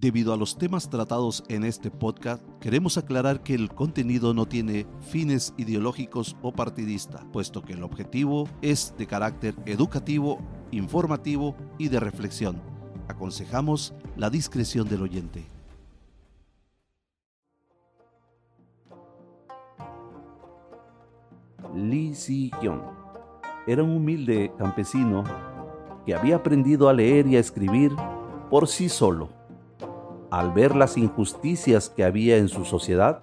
Debido a los temas tratados en este podcast, queremos aclarar que el contenido no tiene fines ideológicos o partidista, puesto que el objetivo es de carácter educativo, informativo y de reflexión. Aconsejamos la discreción del oyente. Li Si-hyun era un humilde campesino que había aprendido a leer y a escribir por sí solo. Al ver las injusticias que había en su sociedad,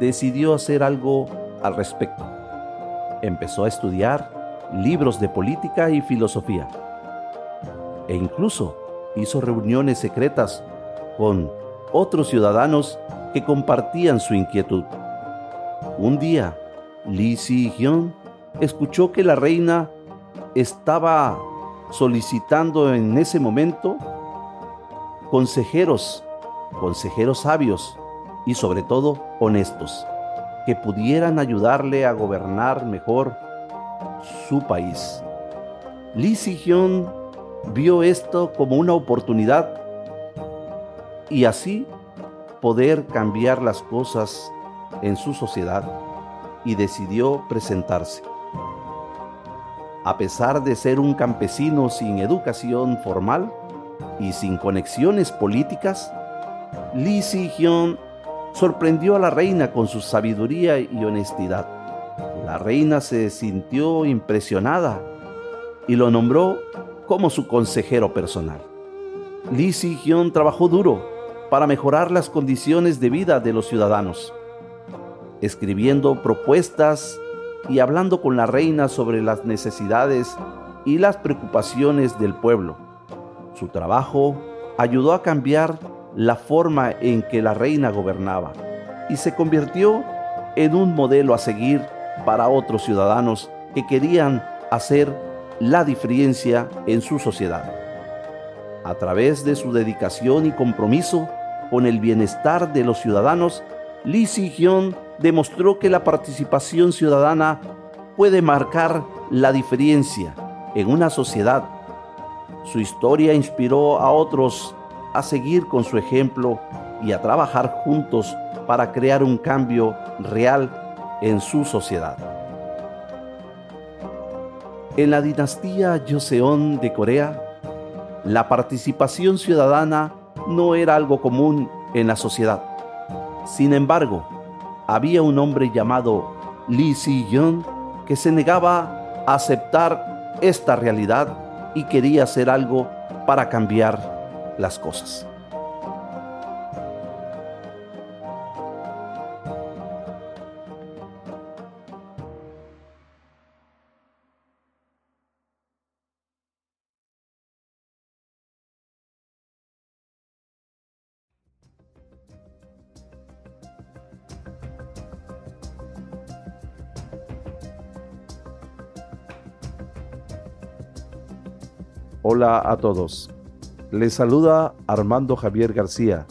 decidió hacer algo al respecto. Empezó a estudiar libros de política y filosofía e incluso hizo reuniones secretas con otros ciudadanos que compartían su inquietud. Un día, Lee Si-hyun escuchó que la reina estaba solicitando en ese momento consejeros, consejeros sabios y sobre todo honestos, que pudieran ayudarle a gobernar mejor su país. Lee Si-hyun vio esto como una oportunidad y así poder cambiar las cosas en su sociedad y decidió presentarse. A pesar de ser un campesino sin educación formal y sin conexiones políticas, Lee Si-hyun sorprendió a la reina con su sabiduría y honestidad. La reina se sintió impresionada y lo nombró como su consejero personal. Lee Si-hyun trabajó duro para mejorar las condiciones de vida de los ciudadanos, escribiendo propuestas y hablando con la reina sobre las necesidades y las preocupaciones del pueblo. Su trabajo ayudó a cambiar la forma en que la reina gobernaba y se convirtió en un modelo a seguir para otros ciudadanos que querían hacer la diferencia en su sociedad. A través de su dedicación y compromiso con el bienestar de los ciudadanos, Lee Si-hyun demostró que la participación ciudadana puede marcar la diferencia en una sociedad. Su historia inspiró a otros a seguir con su ejemplo y a trabajar juntos para crear un cambio real en su sociedad. En la dinastía Joseon de Corea, la participación ciudadana no era algo común en la sociedad. Sin embargo, había un hombre llamado Lee Si-young que se negaba a aceptar esta realidad y quería hacer algo para cambiar las cosas. Hola a todos. Les saluda Armando Javier García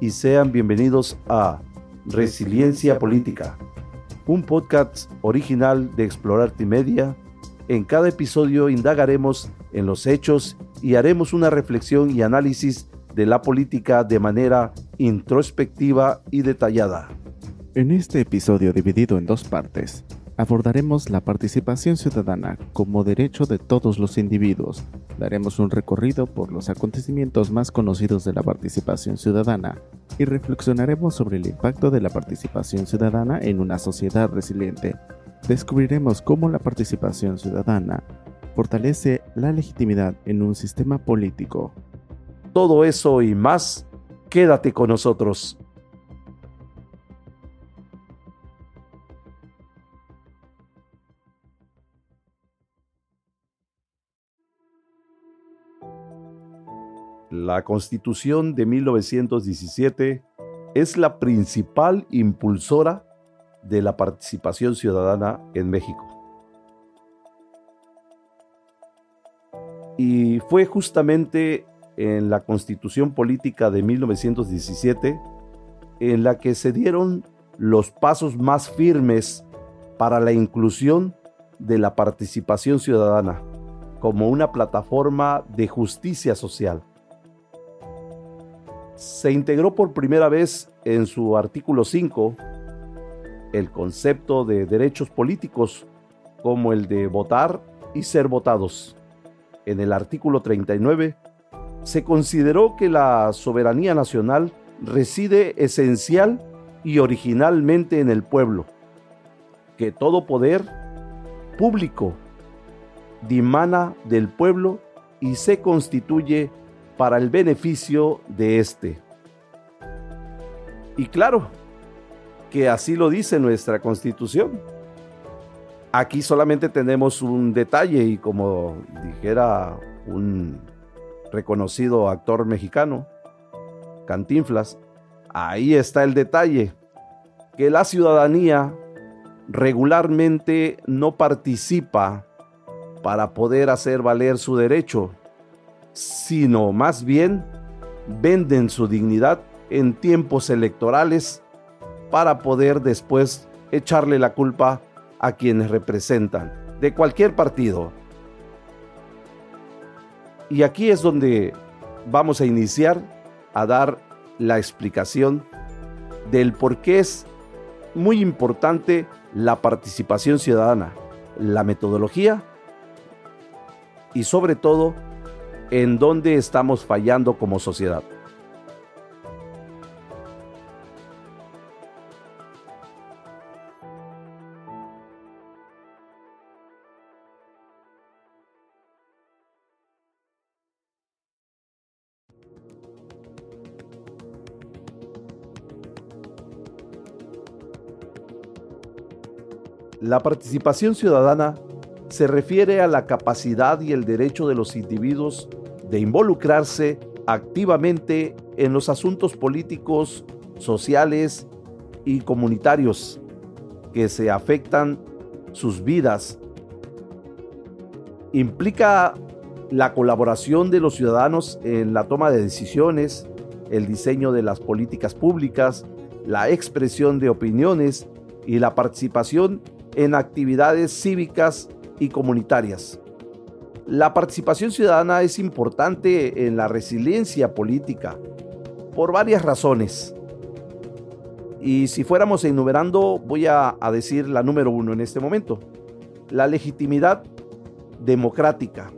y sean bienvenidos a Resiliencia Política, un podcast original de Explorarte Media. En cada episodio indagaremos en los hechos y haremos una reflexión y análisis de la política de manera introspectiva y detallada. En este episodio dividido en dos partes, abordaremos la participación ciudadana como derecho de todos los individuos Daremos un recorrido por los acontecimientos más conocidos de la participación ciudadana y reflexionaremos sobre el impacto de la participación ciudadana en una sociedad resiliente. Descubriremos cómo la participación ciudadana fortalece la legitimidad en un sistema político. Todo eso y más, quédate con nosotros. La Constitución de 1917 es la principal impulsora de la participación ciudadana en México. Y fue justamente en la Constitución Política de 1917 en la que se dieron los pasos más firmes para la inclusión de la participación ciudadana como una plataforma de justicia social. Se integró por primera vez en su artículo 5 el concepto de derechos políticos como el de votar y ser votados. En el artículo 39 se consideró que la soberanía nacional reside esencial y originalmente en el pueblo, que todo poder público dimana del pueblo y se constituye para el beneficio de éste. Y claro, que así lo dice nuestra constitución. Aquí solamente tenemos un detalle y como dijera un reconocido actor mexicano, Cantinflas, ahí está el detalle, que la ciudadanía regularmente no participa para poder hacer valer su derecho, sino más bien venden su dignidad en tiempos electorales para poder después echarle la culpa a quienes representan, de cualquier partido. Y aquí es donde vamos a iniciar a dar la explicación del por qué es muy importante la participación ciudadana, la metodología y sobre todo en dónde estamos fallando como sociedad. La participación ciudadana se refiere a la capacidad y el derecho de los individuos de involucrarse activamente en los asuntos políticos, sociales y comunitarios que se afectan sus vidas. Implica la colaboración de los ciudadanos en la toma de decisiones, el diseño de las políticas públicas, la expresión de opiniones y la participación en actividades cívicas y comunitarias. La participación ciudadana es importante en la resiliencia política por varias razones. Y si fuéramos enumerando, voy a, decir la número uno en este momento. La legitimidad democrática.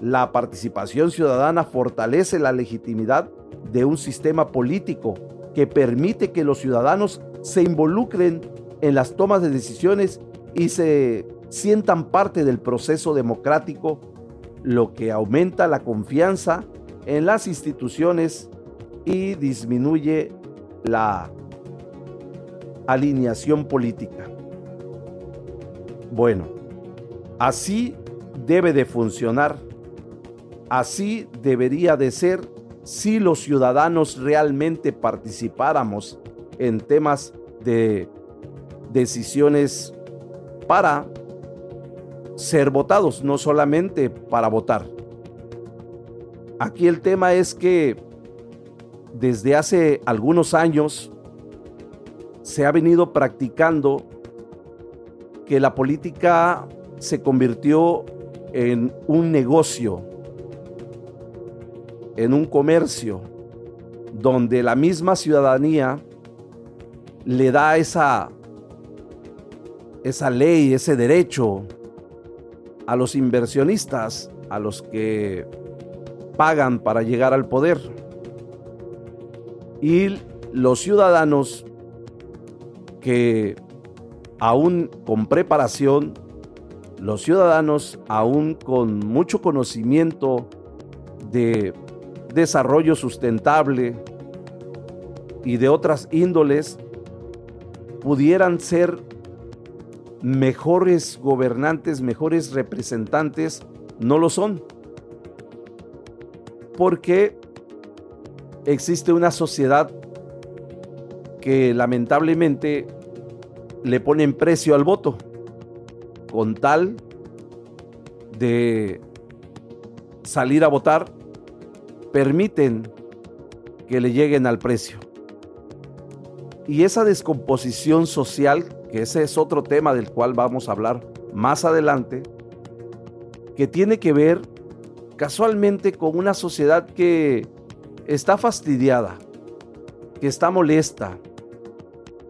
La participación ciudadana fortalece la legitimidad de un sistema político que permite que los ciudadanos se involucren en las tomas de decisiones y se sientan parte del proceso democrático, lo que aumenta la confianza en las instituciones y disminuye la alineación política. Bueno, así debe de funcionar, así debería de ser si los ciudadanos realmente participáramos en temas de decisiones para ser votados, no solamente para votar. Aquí el tema es que desde hace algunos años se ha venido practicando que la política se convirtió en un negocio, en un comercio, donde la misma ciudadanía le da esa esa ley, ese derecho a los inversionistas, a los que pagan para llegar al poder. Y los ciudadanos que aún con preparación, los ciudadanos aún con mucho conocimiento de desarrollo sustentable y de otras índoles, pudieran ser mejores gobernantes, mejores representantes, no lo son. Porque existe una sociedad que lamentablemente le ponen precio al voto con tal de salir a votar, permiten que le lleguen al precio. Y esa descomposición social que ese es otro tema del cual vamos a hablar más adelante, que tiene que ver casualmente con una sociedad que está fastidiada, que está molesta,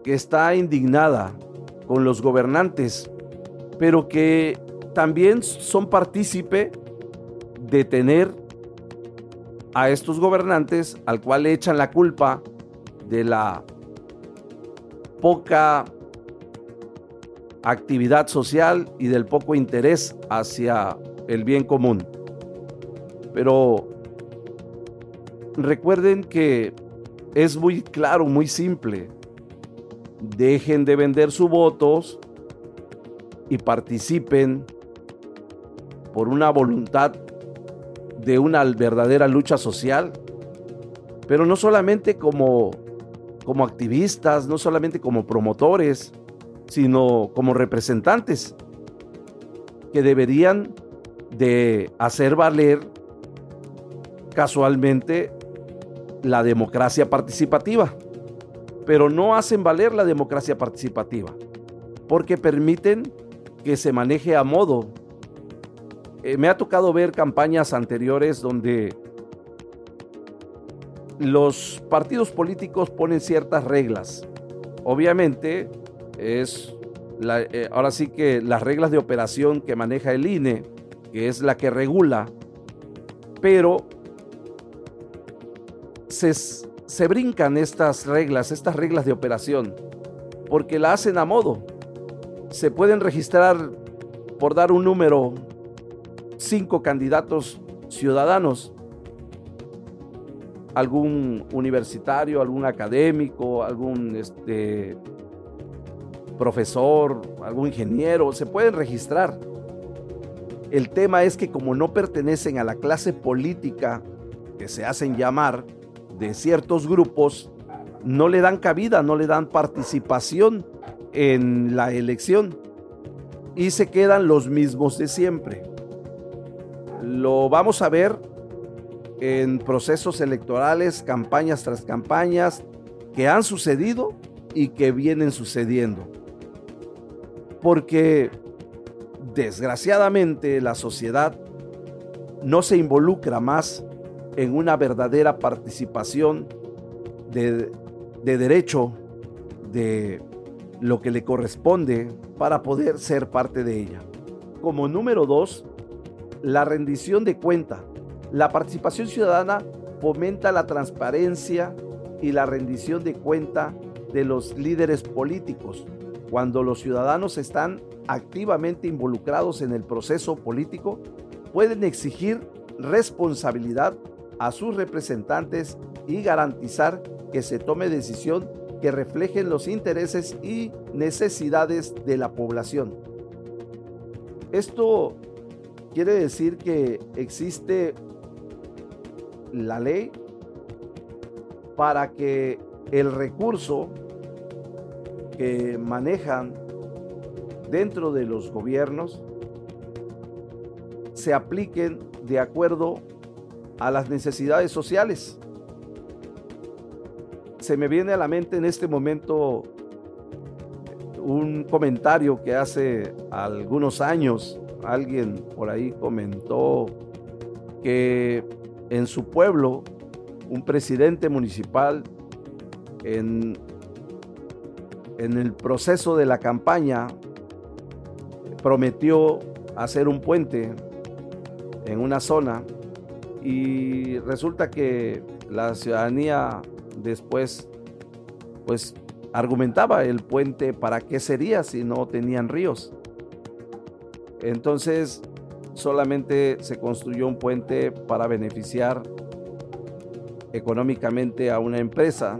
que está indignada con los gobernantes, pero que también son partícipe de tener a estos gobernantes al cual le echan la culpa de la poca actividad social y del poco interés hacia el bien común. Pero recuerden que es muy claro, muy simple. Dejen de vender sus votos y participen por una voluntad de una verdadera lucha social, pero no solamente como, como activistas, no solamente como promotores, sino como representantes que deberían de hacer valer casualmente la democracia participativa, pero no hacen valer la democracia participativa porque permiten que se maneje a modo. Eh, me ha tocado ver campañas anteriores donde los partidos políticos ponen ciertas reglas. Obviamente es eh, ahora sí que las reglas de operación que maneja el INE, que es la que regula, pero se, se brincan estas reglas, estas reglas de operación, porque la hacen a modo. Se pueden registrar, por dar un número, cinco candidatos ciudadanos, algún universitario, algún académico, algún este, profesor, algún ingeniero, se pueden registrar. El tema es que como no pertenecen a la clase política que se hacen llamar de ciertos grupos, no le dan cabida, no le dan participación en la elección y se quedan los mismos de siempre. Lo vamos a ver en procesos electorales, campañas tras campañas que han sucedido y que vienen sucediendo porque desgraciadamente la sociedad no se involucra más en una verdadera participación de, derecho de lo que le corresponde para poder ser parte de ella. Como número dos, la rendición de cuenta. La participación ciudadana fomenta la transparencia y la rendición de cuenta de los líderes políticos, cuando los ciudadanos están activamente involucrados en el proceso político, pueden exigir responsabilidad a sus representantes y garantizar que se tome decisión que reflejen los intereses y necesidades de la población. Esto quiere decir que existe la ley para que el recurso manejan dentro de los gobiernos se apliquen de acuerdo a las necesidades sociales. Se me viene a la mente en este momento un comentario que hace algunos años alguien por ahí comentó que en su pueblo un presidente municipal en en el proceso de la campaña prometió hacer un puente en una zona y resulta que la ciudadanía después pues argumentaba el puente para qué sería si no tenían ríos. Entonces solamente se construyó un puente para beneficiar económicamente a una empresa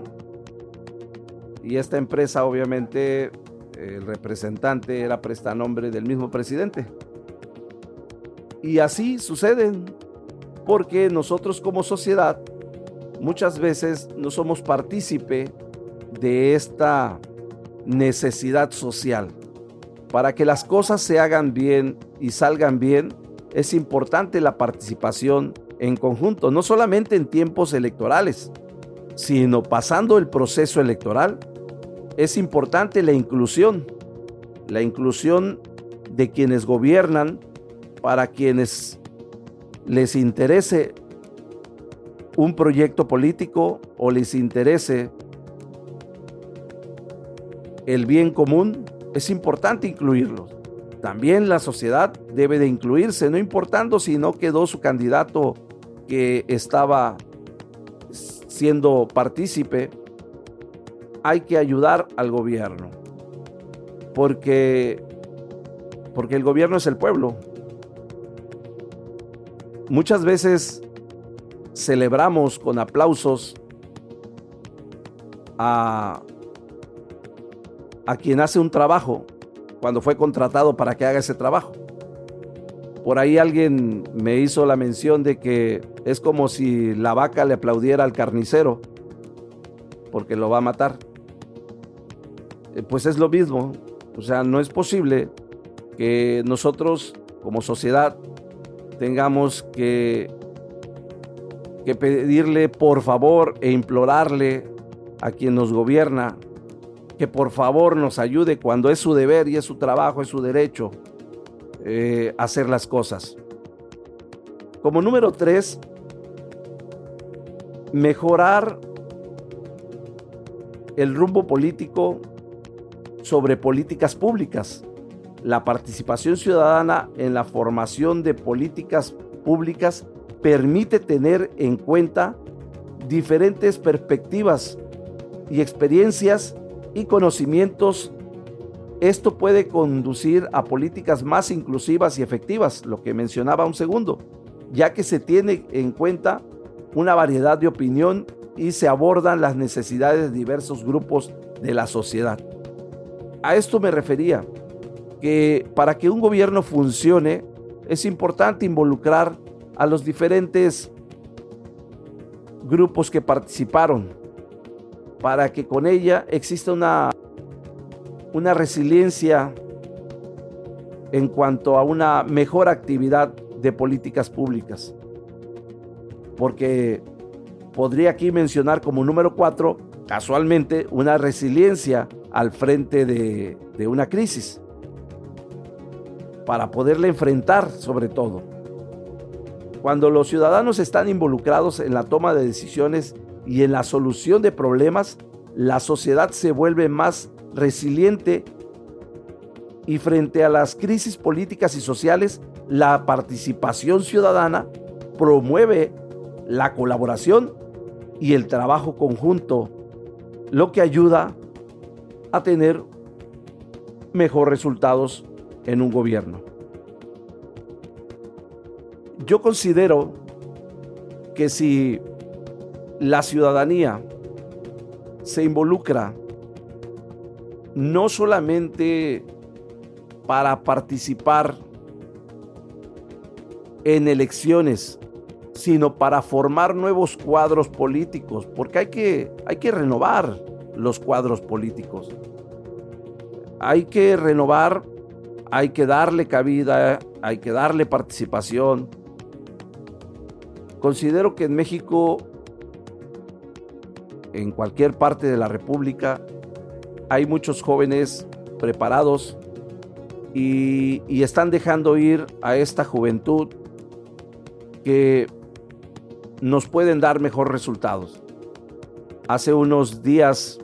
y esta empresa, obviamente, el representante era prestanombre del mismo presidente. Y así suceden, porque nosotros como sociedad muchas veces no somos partícipe de esta necesidad social. Para que las cosas se hagan bien y salgan bien, es importante la participación en conjunto, no solamente en tiempos electorales, sino pasando el proceso electoral es importante la inclusión, la inclusión de quienes gobiernan para quienes les interese un proyecto político o les interese el bien común, es importante incluirlos. También la sociedad debe de incluirse, no importando si no quedó su candidato que estaba siendo partícipe, hay que ayudar al gobierno. Porque porque el gobierno es el pueblo. Muchas veces celebramos con aplausos a, a quien hace un trabajo cuando fue contratado para que haga ese trabajo. Por ahí alguien me hizo la mención de que es como si la vaca le aplaudiera al carnicero porque lo va a matar. Eh, pues es lo mismo. O sea, no es posible que nosotros como sociedad tengamos que, que pedirle por favor e implorarle a quien nos gobierna que por favor nos ayude cuando es su deber y es su trabajo, es su derecho eh, hacer las cosas. Como número tres, mejorar el rumbo político sobre políticas públicas la participación ciudadana en la formación de políticas públicas permite tener en cuenta diferentes perspectivas y experiencias y conocimientos. Esto puede conducir a políticas más inclusivas y efectivas, lo que mencionaba un segundo, ya que se tiene en cuenta una variedad de opinión y se abordan las necesidades de diversos grupos de la sociedad. A esto me refería que para que un gobierno funcione es importante involucrar a los diferentes grupos que participaron para que con ella exista una, una resiliencia en cuanto a una mejor actividad de políticas públicas. Porque podría aquí mencionar como número cuatro, casualmente, una resiliencia al frente de, una crisis para poderle enfrentar sobre todo. Cuando los ciudadanos están involucrados en la toma de decisiones y en la solución de problemas, la sociedad se vuelve más resiliente y frente a las crisis políticas y sociales, la participación ciudadana promueve la colaboración y el trabajo conjunto, lo que ayuda a tener mejores resultados en un gobierno. Yo considero que si la ciudadanía se involucra no solamente para participar en elecciones, sino para formar nuevos cuadros políticos, porque hay que, hay que renovar los cuadros políticos. Hay que renovar hay que darle cabida, hay que darle participación. Considero que en México, en cualquier parte de la República, hay muchos jóvenes preparados y, están dejando ir a esta juventud que nos pueden dar mejores resultados. Hace unos días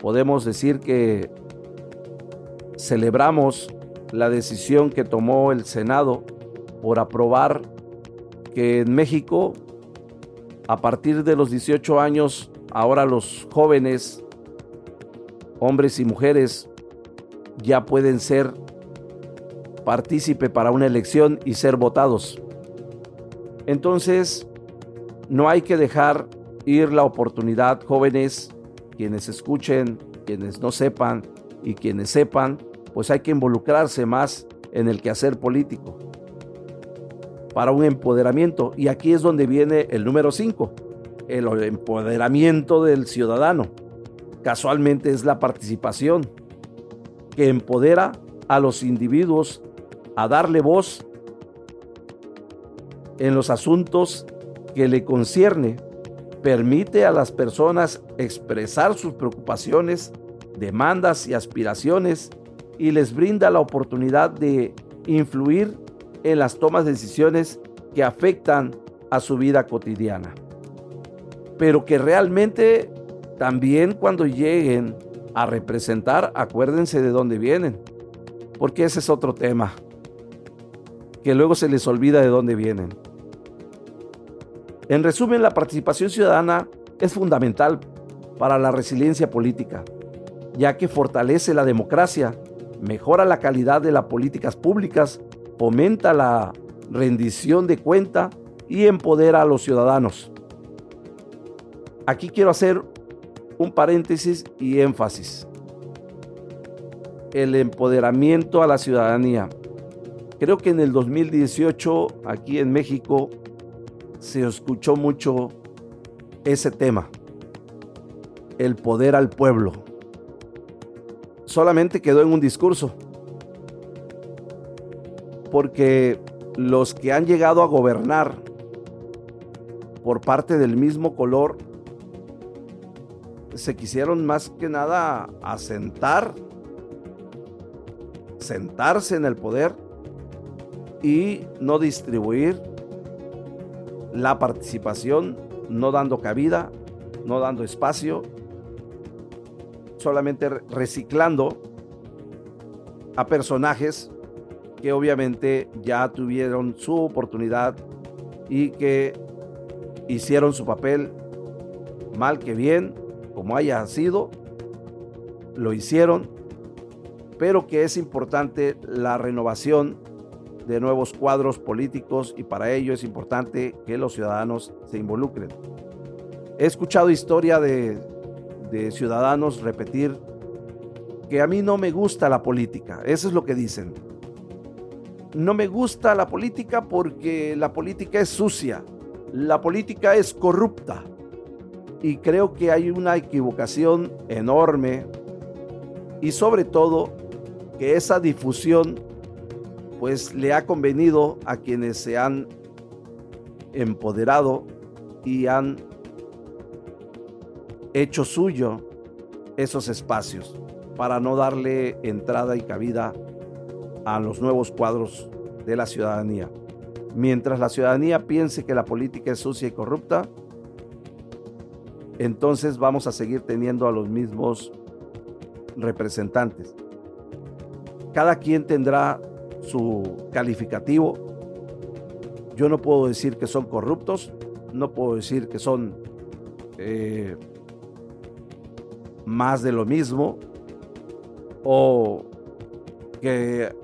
podemos decir que celebramos la decisión que tomó el Senado por aprobar que en México, a partir de los 18 años, ahora los jóvenes, hombres y mujeres, ya pueden ser partícipe para una elección y ser votados. Entonces, no hay que dejar ir la oportunidad, jóvenes, quienes escuchen, quienes no sepan y quienes sepan, pues hay que involucrarse más en el quehacer político para un empoderamiento. Y aquí es donde viene el número 5, el empoderamiento del ciudadano. Casualmente es la participación que empodera a los individuos a darle voz en los asuntos que le concierne. Permite a las personas expresar sus preocupaciones, demandas y aspiraciones y les brinda la oportunidad de influir en las tomas de decisiones que afectan a su vida cotidiana. pero que realmente también cuando lleguen a representar, acuérdense de dónde vienen, porque ese es otro tema, que luego se les olvida de dónde vienen. En resumen, la participación ciudadana es fundamental para la resiliencia política, ya que fortalece la democracia, mejora la calidad de las políticas públicas, fomenta la rendición de cuenta y empodera a los ciudadanos. Aquí quiero hacer un paréntesis y énfasis. El empoderamiento a la ciudadanía. Creo que en el 2018 aquí en México se escuchó mucho ese tema. El poder al pueblo. Solamente quedó en un discurso. Porque los que han llegado a gobernar por parte del mismo color se quisieron más que nada asentar, sentarse en el poder y no distribuir la participación, no dando cabida, no dando espacio, solamente reciclando a personajes que obviamente ya tuvieron su oportunidad y que hicieron su papel mal que bien como haya sido, lo hicieron, pero que es importante la renovación de nuevos cuadros políticos y para ello es importante que los ciudadanos se involucren. He escuchado historia de, de ciudadanos repetir que a mí no me gusta la política, eso es lo que dicen. No me gusta la política porque la política es sucia, la política es corrupta y creo que hay una equivocación enorme y sobre todo que esa difusión pues le ha convenido a quienes se han empoderado y han hecho suyo esos espacios para no darle entrada y cabida a los nuevos cuadros de la ciudadanía. Mientras la ciudadanía piense que la política es sucia y corrupta, entonces vamos a seguir teniendo a los mismos representantes. Cada quien tendrá su calificativo. Yo no puedo decir que son corruptos, no puedo decir que son eh, más de lo mismo o que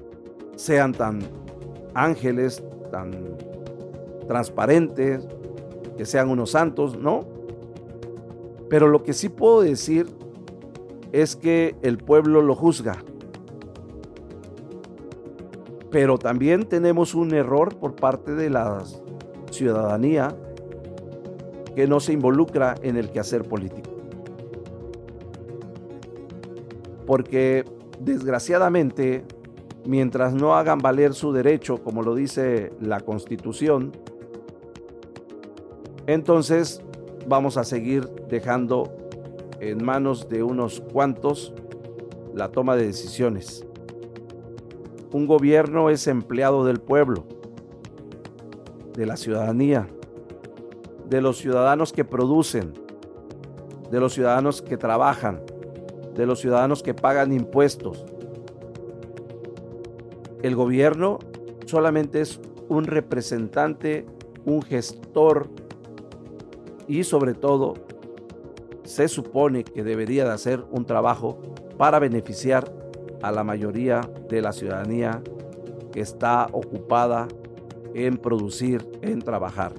sean tan ángeles, tan transparentes, que sean unos santos, no. Pero lo que sí puedo decir es que el pueblo lo juzga. Pero también tenemos un error por parte de la ciudadanía que no se involucra en el quehacer político. Porque desgraciadamente, mientras no hagan valer su derecho, como lo dice la Constitución, entonces vamos a seguir dejando en manos de unos cuantos la toma de decisiones. Un gobierno es empleado del pueblo, de la ciudadanía, de los ciudadanos que producen, de los ciudadanos que trabajan, de los ciudadanos que pagan impuestos. El gobierno solamente es un representante, un gestor y sobre todo se supone que debería de hacer un trabajo para beneficiar a la mayoría de la ciudadanía que está ocupada en producir, en trabajar.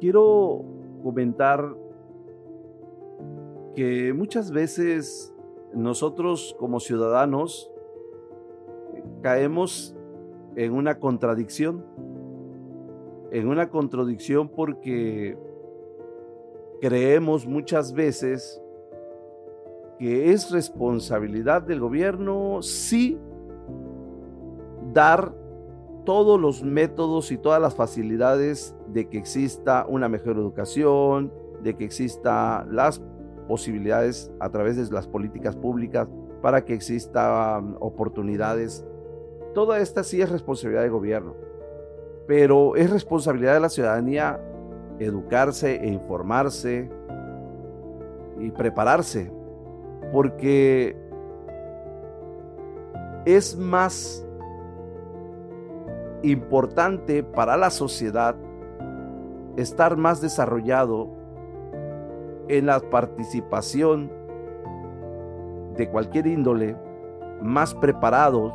Quiero comentar que muchas veces nosotros como ciudadanos caemos en una contradicción, en una contradicción porque creemos muchas veces que es responsabilidad del gobierno sí dar todos los métodos y todas las facilidades de que exista una mejor educación, de que exista las posibilidades a través de las políticas públicas para que existan oportunidades. Toda esta sí es responsabilidad del gobierno, pero es responsabilidad de la ciudadanía educarse e informarse y prepararse, porque es más importante para la sociedad estar más desarrollado en la participación de cualquier índole, más preparados,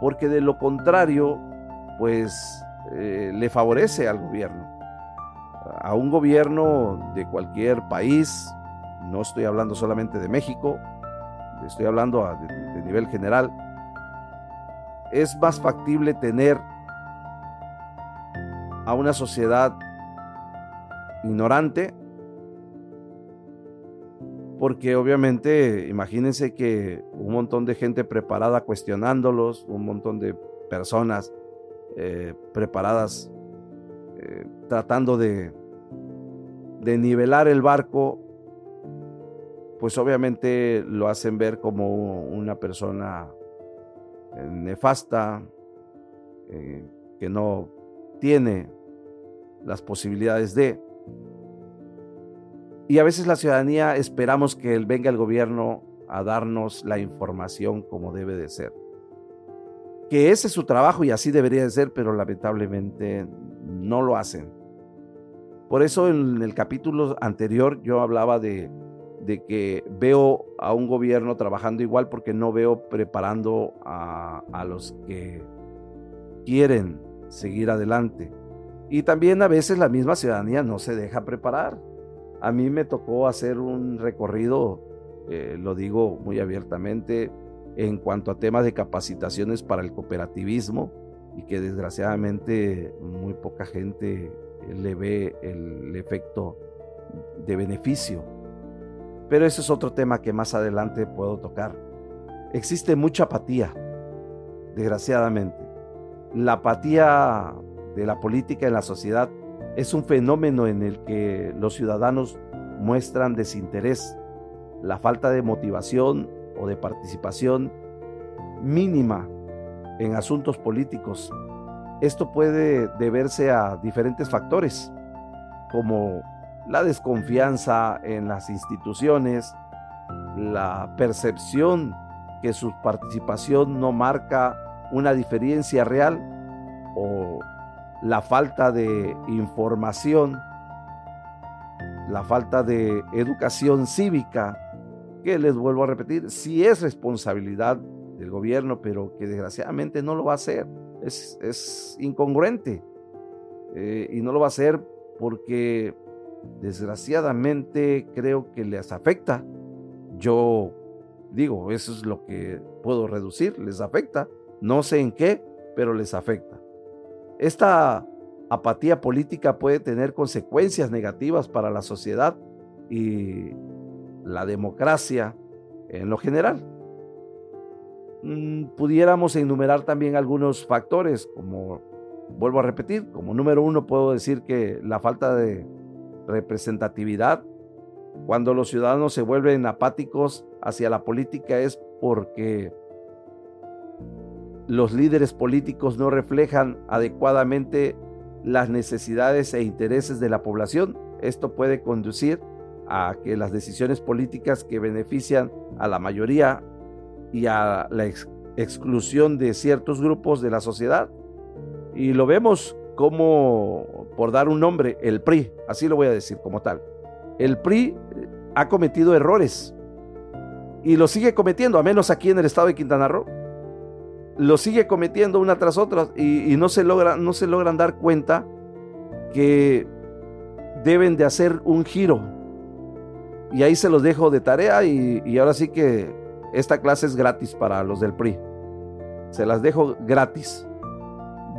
porque de lo contrario, pues eh, le favorece al gobierno. A un gobierno de cualquier país, no estoy hablando solamente de México, estoy hablando de, de nivel general, es más factible tener a una sociedad ignorante, porque obviamente imagínense que un montón de gente preparada cuestionándolos, un montón de personas eh, preparadas eh, tratando de, de nivelar el barco, pues obviamente lo hacen ver como una persona eh, nefasta, que no tiene las posibilidades de. Y a veces la ciudadanía esperamos que venga el gobierno a darnos la información como debe de ser. Que ese es su trabajo y así debería de ser, pero lamentablemente no lo hacen. Por eso en el capítulo anterior yo hablaba de, de que veo a un gobierno trabajando igual porque no veo preparando a, a los que quieren seguir adelante. Y también a veces la misma ciudadanía no se deja preparar. A mí me tocó hacer un recorrido, eh, lo digo muy abiertamente, en cuanto a temas de capacitaciones para el cooperativismo y que desgraciadamente muy poca gente le ve el efecto de beneficio. Pero ese es otro tema que más adelante puedo tocar. Existe mucha apatía, desgraciadamente. La apatía de la política en la sociedad es un fenómeno en el que los ciudadanos muestran desinterés, la falta de motivación o de participación mínima en asuntos políticos. Esto puede deberse a diferentes factores, como la desconfianza en las instituciones, la percepción que su participación no marca una diferencia real o la falta de información, la falta de educación cívica, que les vuelvo a repetir, sí es responsabilidad del gobierno, pero que desgraciadamente no lo va a hacer. Es, incongruente. Eh, y no lo va a hacer porque desgraciadamente creo que les afecta. Yo digo, eso es lo que puedo reducir, les afecta. No sé en qué, pero les afecta. Esta apatía política puede tener consecuencias negativas para la sociedad y la democracia en lo general. Mm, pudiéramos enumerar también algunos factores, como vuelvo a repetir, como número uno puedo decir que la falta de representatividad, cuando los ciudadanos se vuelven apáticos hacia la política es porque los líderes políticos no reflejan adecuadamente las necesidades e intereses de la población. Esto puede conducir a que las decisiones políticas que benefician a la mayoría y a la exclusión de ciertos grupos de la sociedad. Y lo vemos como, por dar un nombre, el PRI, así lo voy a decir como tal. El PRI eh, ha cometido errores y lo sigue cometiendo, a menos aquí en el estado de Quintana Roo lo sigue cometiendo una tras otra y, no, se no se logran dar cuenta que deben de hacer un giro. Y ahí se los dejo de tarea y, y ahora sí que esta clase es gratis para los del PRI. Se las dejo gratis.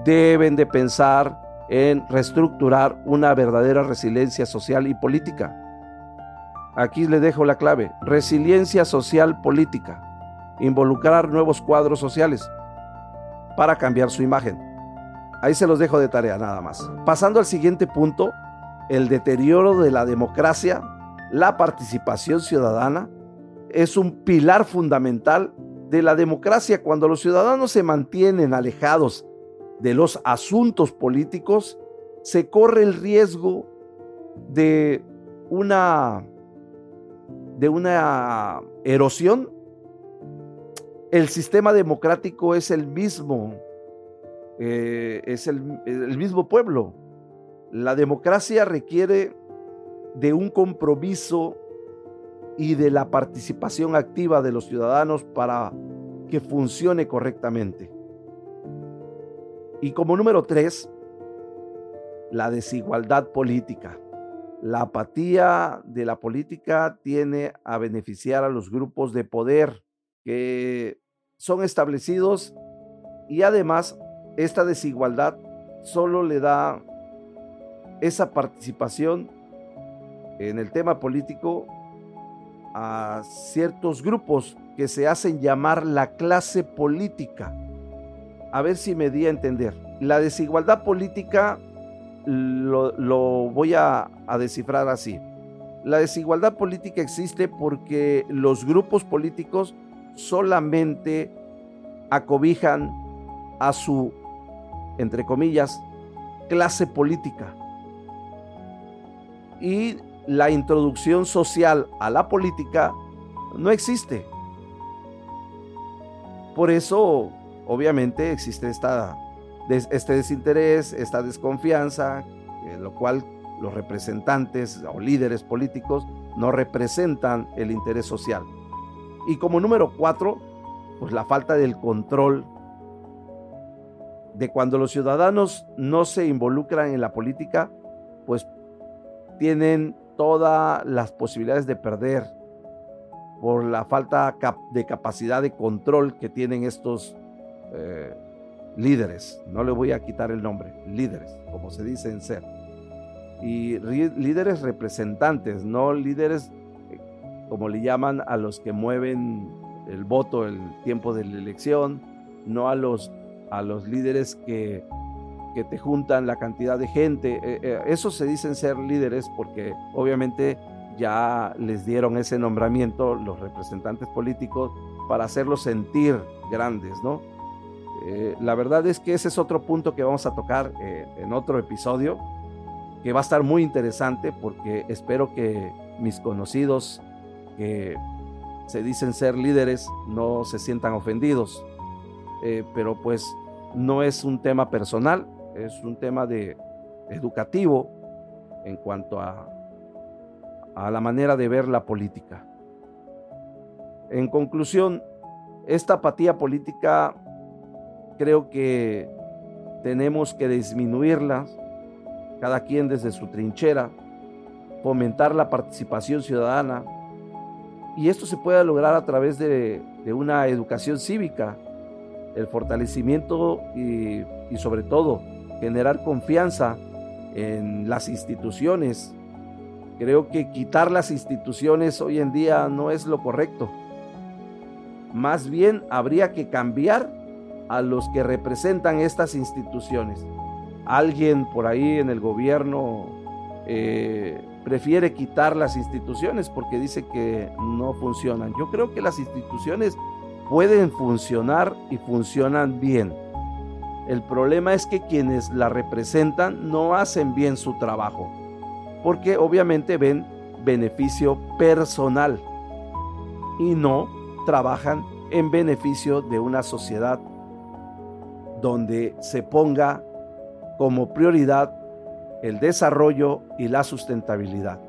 Deben de pensar en reestructurar una verdadera resiliencia social y política. Aquí le dejo la clave, resiliencia social política, involucrar nuevos cuadros sociales para cambiar su imagen. Ahí se los dejo de tarea nada más. Pasando al siguiente punto, el deterioro de la democracia, la participación ciudadana, es un pilar fundamental de la democracia. Cuando los ciudadanos se mantienen alejados de los asuntos políticos, se corre el riesgo de una, de una erosión. El sistema democrático es el mismo, eh, es el, el mismo pueblo. La democracia requiere de un compromiso y de la participación activa de los ciudadanos para que funcione correctamente. Y como número tres, la desigualdad política. La apatía de la política tiene a beneficiar a los grupos de poder que son establecidos y además esta desigualdad solo le da esa participación en el tema político a ciertos grupos que se hacen llamar la clase política a ver si me di a entender. La desigualdad política lo, voy a, a descifrar así. La desigualdad política existe porque los grupos políticos solamente acobijan a su, entre comillas, clase política. Y la introducción social a la política no existe. Por eso obviamente existe esta, este desinterés, esta desconfianza, en lo cual los representantes o líderes políticos no representan el interés social. Y como número cuatro, pues la falta del control de cuando los ciudadanos no se involucran en la política, pues tienen todas las posibilidades de perder por la falta de capacidad de control que tienen estos eh, líderes, no le voy a quitar el nombre, líderes, como se dice en ser. Y líderes representantes, no líderes eh, como le llaman a los que mueven el voto el tiempo de la elección, no a los, a los líderes que, que te juntan la cantidad de gente. Eh, eso se dicen ser líderes porque obviamente ya les dieron ese nombramiento los representantes políticos para hacerlos sentir grandes, ¿no? Eh, la verdad es que ese es otro punto que vamos a tocar eh, en otro episodio, que va a estar muy interesante porque espero que mis conocidos que se dicen ser líderes no se sientan ofendidos. Eh, pero pues no es un tema personal, es un tema de educativo en cuanto a, a la manera de ver la política. En conclusión, esta apatía política creo que tenemos que disminuirla, cada quien desde su trinchera, fomentar la participación ciudadana. Y esto se puede lograr a través de, una educación cívica, el fortalecimiento y, y sobre todo generar confianza en las instituciones. Creo que quitar las instituciones hoy en día no es lo correcto. Más bien habría que cambiar a los que representan estas instituciones. Alguien por ahí en el gobierno eh, prefiere quitar las instituciones porque dice que no funcionan. Yo creo que las instituciones pueden funcionar y funcionan bien. El problema es que quienes la representan no hacen bien su trabajo, porque obviamente ven beneficio personal y no trabajan en beneficio de una sociedad donde se ponga como prioridad el desarrollo y la sustentabilidad.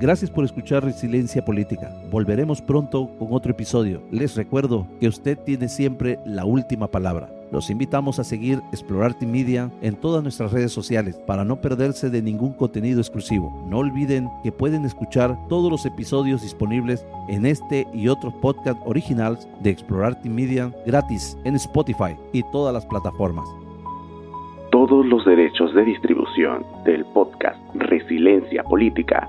Gracias por escuchar Resiliencia Política. Volveremos pronto con otro episodio. Les recuerdo que usted tiene siempre la última palabra. Los invitamos a seguir Explorarte Media en todas nuestras redes sociales para no perderse de ningún contenido exclusivo. No olviden que pueden escuchar todos los episodios disponibles en este y otros podcasts originales de Explorarte Media gratis en Spotify y todas las plataformas. Todos los derechos de distribución del podcast Resiliencia Política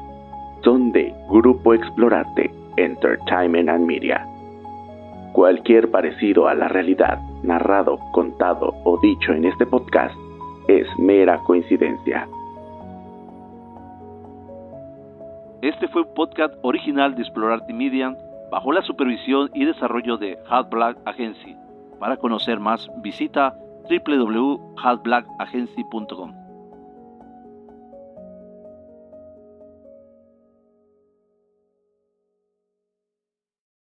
son de Grupo Explorarte Entertainment Media. Cualquier parecido a la realidad, narrado, contado o dicho en este podcast es mera coincidencia. Este fue un podcast original de Explorarte Media bajo la supervisión y desarrollo de Hot Black Agency. Para conocer más, visita www.hotblackagency.com.